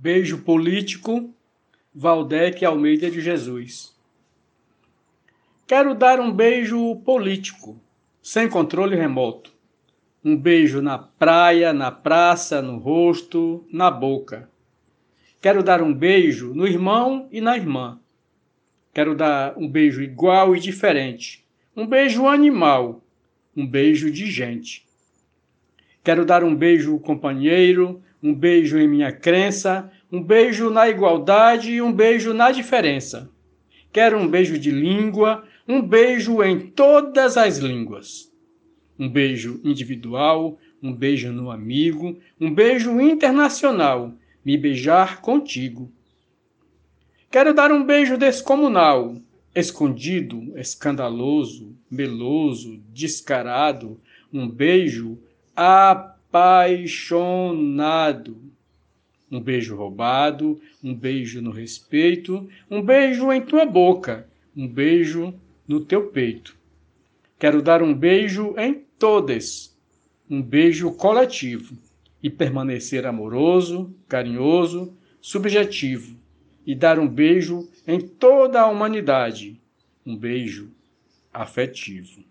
Beijo político, Valdec Almeida de Jesus. Quero dar um beijo político, sem controle remoto. Um beijo na praia, na praça, no rosto, na boca. Quero dar um beijo no irmão e na irmã. Quero dar um beijo igual e diferente. Um beijo animal, um beijo de gente. Quero dar um beijo companheiro, um beijo em minha crença, um beijo na igualdade e um beijo na diferença. Quero um beijo de língua, um beijo em todas as línguas. Um beijo individual, um beijo no amigo, um beijo internacional, me beijar contigo. Quero dar um beijo descomunal, escondido, escandaloso, meloso, descarado, um beijo apaixonado. Um beijo roubado, um beijo no respeito, um beijo em tua boca, um beijo no teu peito. Quero dar um beijo em todas, um beijo coletivo e permanecer amoroso, carinhoso, subjetivo e dar um beijo em toda a humanidade, um beijo afetivo.